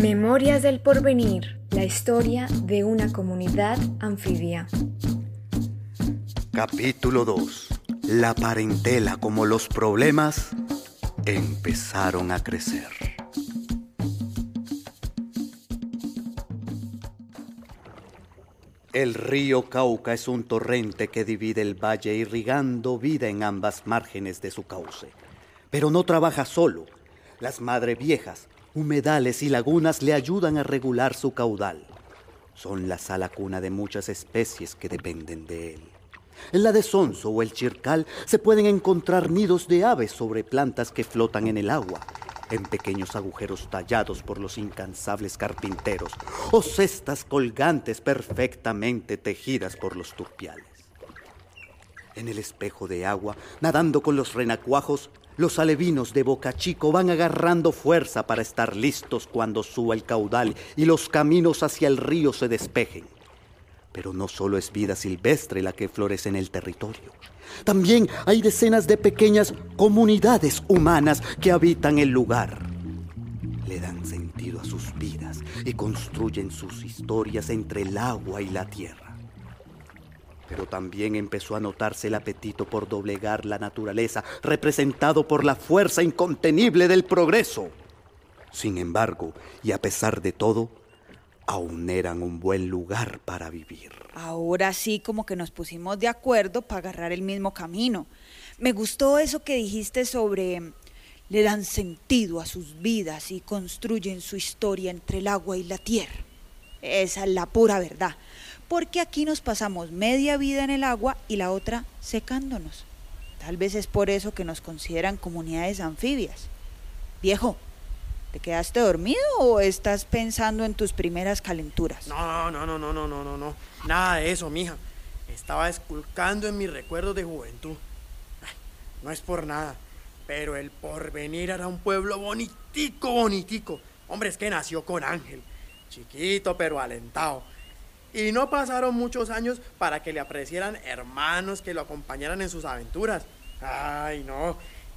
Memorias del Porvenir, la historia de una comunidad anfibia. Capítulo 2. La parentela como los problemas empezaron a crecer. El río Cauca es un torrente que divide el valle irrigando vida en ambas márgenes de su cauce. Pero no trabaja solo. Las madres viejas, humedales y lagunas le ayudan a regular su caudal. Son la sala cuna de muchas especies que dependen de él. En la de Sonso o el Chircal se pueden encontrar nidos de aves sobre plantas que flotan en el agua, en pequeños agujeros tallados por los incansables carpinteros, o cestas colgantes perfectamente tejidas por los turpiales. En el espejo de agua, nadando con los renacuajos, los alevinos de Boca Chico van agarrando fuerza para estar listos cuando suba el caudal y los caminos hacia el río se despejen. Pero no solo es vida silvestre la que florece en el territorio. También hay decenas de pequeñas comunidades humanas que habitan el lugar. Le dan sentido a sus vidas y construyen sus historias entre el agua y la tierra. Pero también empezó a notarse el apetito por doblegar la naturaleza, representado por la fuerza incontenible del progreso. Sin embargo, y a pesar de todo, aún eran un buen lugar para vivir. Ahora sí como que nos pusimos de acuerdo para agarrar el mismo camino. Me gustó eso que dijiste sobre le dan sentido a sus vidas y construyen su historia entre el agua y la tierra. Esa es la pura verdad, porque aquí nos pasamos media vida en el agua y la otra secándonos. Tal vez es por eso que nos consideran comunidades anfibias. Viejo, ¿Te quedaste dormido o estás pensando en tus primeras calenturas? No, no, no, no, no, no, no, no. Nada de eso, mija. Estaba esculcando en mis recuerdos de juventud. no es por nada, pero el porvenir era un pueblo bonitico, bonitico. Hombre, es que nació con Ángel. Chiquito, pero alentado. Y no pasaron muchos años para que le apreciaran hermanos que lo acompañaran en sus aventuras. Ay, no,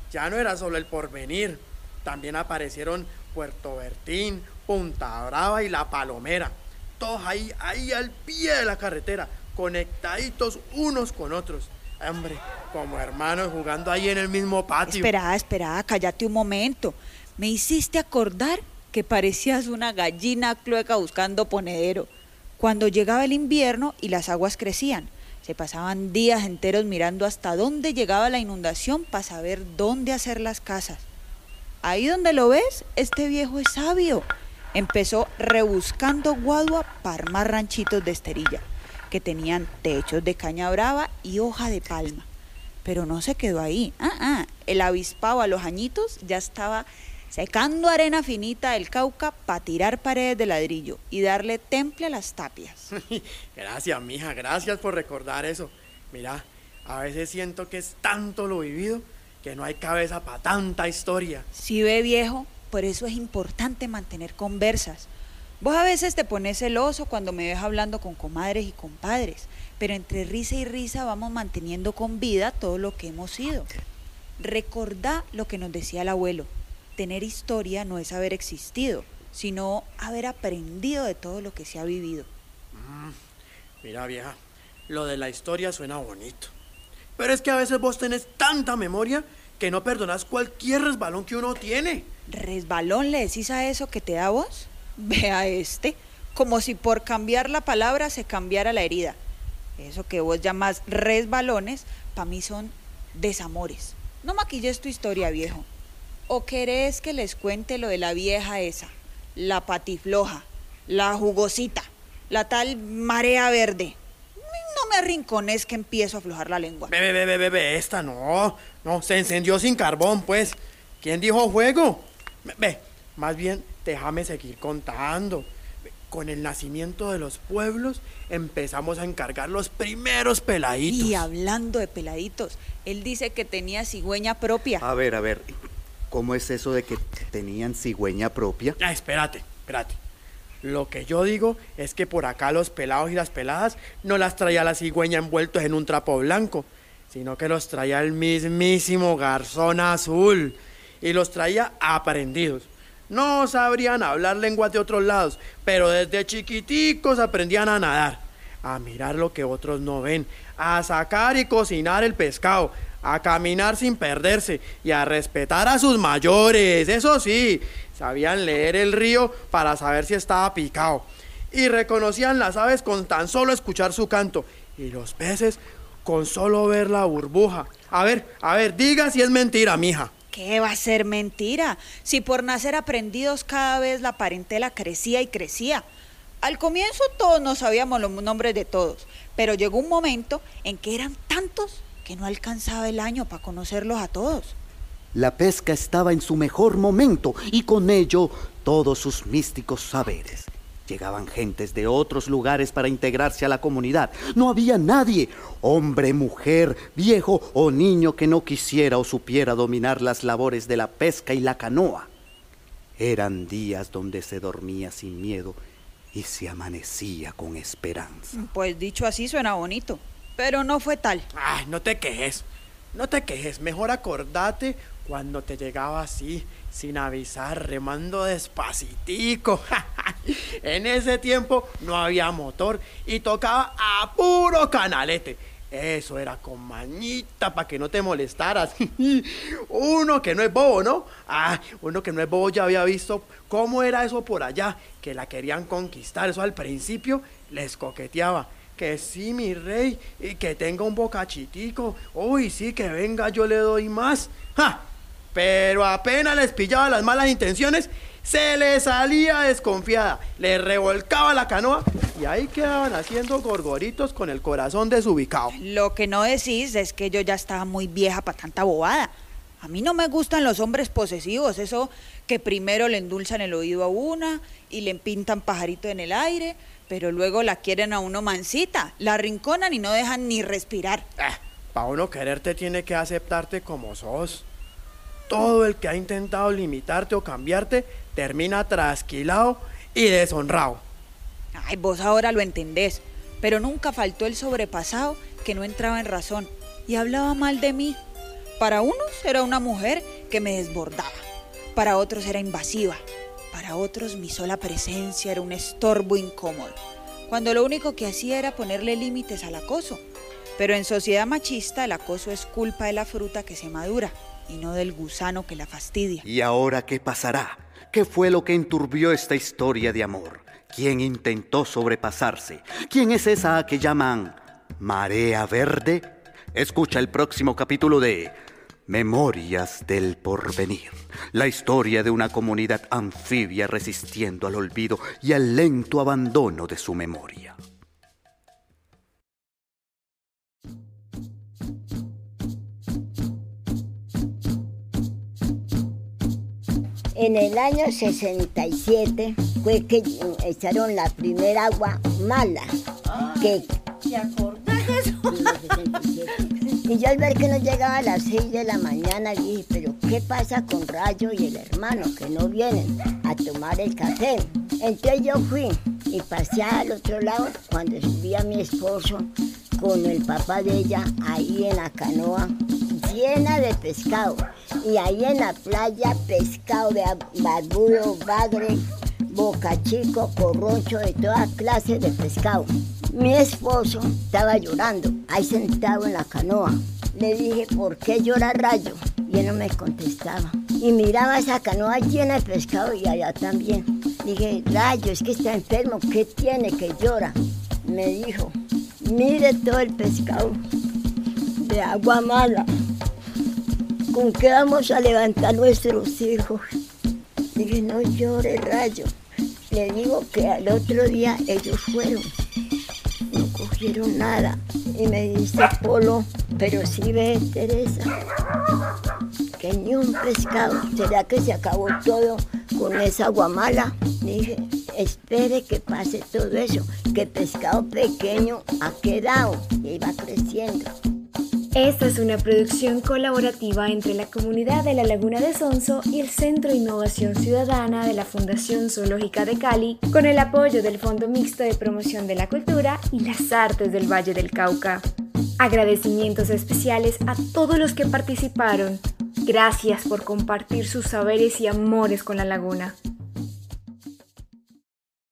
ya no era solo el porvenir. También aparecieron Puerto Bertín, Punta Brava y La Palomera. Todos ahí, ahí al pie de la carretera, conectaditos unos con otros. Hombre, como hermanos jugando ahí en el mismo patio. Espera, espera, cállate un momento. Me hiciste acordar que parecías una gallina clueca buscando ponedero. Cuando llegaba el invierno y las aguas crecían, se pasaban días enteros mirando hasta dónde llegaba la inundación para saber dónde hacer las casas. Ahí donde lo ves, este viejo es sabio. Empezó rebuscando guadua para armar ranchitos de esterilla, que tenían techos de caña brava y hoja de palma. Pero no se quedó ahí. Ah, ah, el avispado a los añitos ya estaba secando arena finita del Cauca para tirar paredes de ladrillo y darle temple a las tapias. gracias, mija, gracias por recordar eso. Mira, a veces siento que es tanto lo vivido que no hay cabeza para tanta historia. Sí ve viejo, por eso es importante mantener conversas. Vos a veces te pones celoso cuando me ves hablando con comadres y compadres, pero entre risa y risa vamos manteniendo con vida todo lo que hemos sido. Recordá lo que nos decía el abuelo. Tener historia no es haber existido, sino haber aprendido de todo lo que se ha vivido. Mm, mira vieja, lo de la historia suena bonito. Pero es que a veces vos tenés tanta memoria que no perdonás cualquier resbalón que uno tiene. ¿Resbalón le decís a eso que te da vos? Vea este, como si por cambiar la palabra se cambiara la herida. Eso que vos llamás resbalones, para mí son desamores. No maquilles tu historia, viejo. ¿O querés que les cuente lo de la vieja esa, la patifloja, la jugosita, la tal marea verde? me arrincones que empiezo a aflojar la lengua. Bebe, bebe, bebe, esta no. No, se encendió sin carbón, pues. ¿Quién dijo fuego? Ve, más bien, déjame seguir contando. Con el nacimiento de los pueblos empezamos a encargar los primeros peladitos. Y hablando de peladitos, él dice que tenía cigüeña propia. A ver, a ver, ¿cómo es eso de que tenían cigüeña propia? Ah, espérate, espérate. Lo que yo digo es que por acá los pelados y las peladas no las traía la cigüeña envueltos en un trapo blanco, sino que los traía el mismísimo garzón azul y los traía aprendidos. No sabrían hablar lenguas de otros lados, pero desde chiquiticos aprendían a nadar, a mirar lo que otros no ven, a sacar y cocinar el pescado, a caminar sin perderse y a respetar a sus mayores. Eso sí, sabían leer el río para saber si estaba picado. Y reconocían las aves con tan solo escuchar su canto. Y los peces con solo ver la burbuja. A ver, a ver, diga si es mentira, mija. ¿Qué va a ser mentira? Si por nacer aprendidos cada vez la parentela crecía y crecía. Al comienzo todos no sabíamos los nombres de todos, pero llegó un momento en que eran tantos que no alcanzaba el año para conocerlos a todos. La pesca estaba en su mejor momento y con ello todos sus místicos saberes. Llegaban gentes de otros lugares para integrarse a la comunidad. No había nadie, hombre, mujer, viejo o niño que no quisiera o supiera dominar las labores de la pesca y la canoa. Eran días donde se dormía sin miedo y se amanecía con esperanza. Pues dicho así suena bonito, pero no fue tal. Ay, no te quejes, no te quejes. Mejor acordate cuando te llegaba así, sin avisar, remando despacitico. en ese tiempo no había motor y tocaba a puro canalete. Eso era con mañita para que no te molestaras. uno que no es bobo, ¿no? Ah, uno que no es bobo ya había visto cómo era eso por allá, que la querían conquistar. Eso al principio les coqueteaba. Que sí, mi rey, y que tenga un bocachitico. Uy, sí, que venga, yo le doy más. ¡Ja! Pero apenas les pillaba las malas intenciones, se le salía desconfiada, le revolcaba la canoa y ahí quedaban haciendo gorgoritos con el corazón desubicado. Lo que no decís es que yo ya estaba muy vieja para tanta bobada. A mí no me gustan los hombres posesivos, eso que primero le endulzan el oído a una y le pintan pajarito en el aire, pero luego la quieren a uno mansita, la rinconan y no dejan ni respirar. Eh, para uno quererte tiene que aceptarte como sos. Todo el que ha intentado limitarte o cambiarte termina trasquilado y deshonrado. Ay, vos ahora lo entendés, pero nunca faltó el sobrepasado que no entraba en razón y hablaba mal de mí. Para unos era una mujer que me desbordaba, para otros era invasiva, para otros mi sola presencia era un estorbo incómodo, cuando lo único que hacía era ponerle límites al acoso. Pero en sociedad machista el acoso es culpa de la fruta que se madura y no del gusano que la fastidia. ¿Y ahora qué pasará? ¿Qué fue lo que enturbió esta historia de amor? ¿Quién intentó sobrepasarse? ¿Quién es esa que llaman marea verde? Escucha el próximo capítulo de Memorias del Porvenir, la historia de una comunidad anfibia resistiendo al olvido y al lento abandono de su memoria. En el año 67 fue que echaron la primera agua mala. Que, ¿Te acordás eso? y yo al ver que no llegaba a las 6 de la mañana dije, pero ¿qué pasa con Rayo y el hermano que no vienen a tomar el café? Entonces yo fui y pasé al otro lado cuando subía mi esposo con el papá de ella ahí en la canoa llena de pescado. Y ahí en la playa pescado de barbudo, bagre, boca chico, corrocho, de toda clase de pescado. Mi esposo estaba llorando, ahí sentado en la canoa. Le dije, ¿por qué llora Rayo? Y él no me contestaba. Y miraba esa canoa llena de pescado y allá también. Dije, Rayo, es que está enfermo, ¿qué tiene que llora? Me dijo, mire todo el pescado de agua mala. ¿Con qué vamos a levantar nuestros hijos? Dije, no llore, Rayo. Le digo que al otro día ellos fueron no cogieron nada. Y me dice Polo, pero sí ve Teresa, que ni un pescado. ¿Será que se acabó todo con esa guamala? Dije, espere que pase todo eso, que pescado pequeño ha quedado y va creciendo. Esta es una producción colaborativa entre la comunidad de la Laguna de Sonso y el Centro de Innovación Ciudadana de la Fundación Zoológica de Cali, con el apoyo del Fondo Mixto de Promoción de la Cultura y las Artes del Valle del Cauca. Agradecimientos especiales a todos los que participaron. Gracias por compartir sus saberes y amores con la laguna.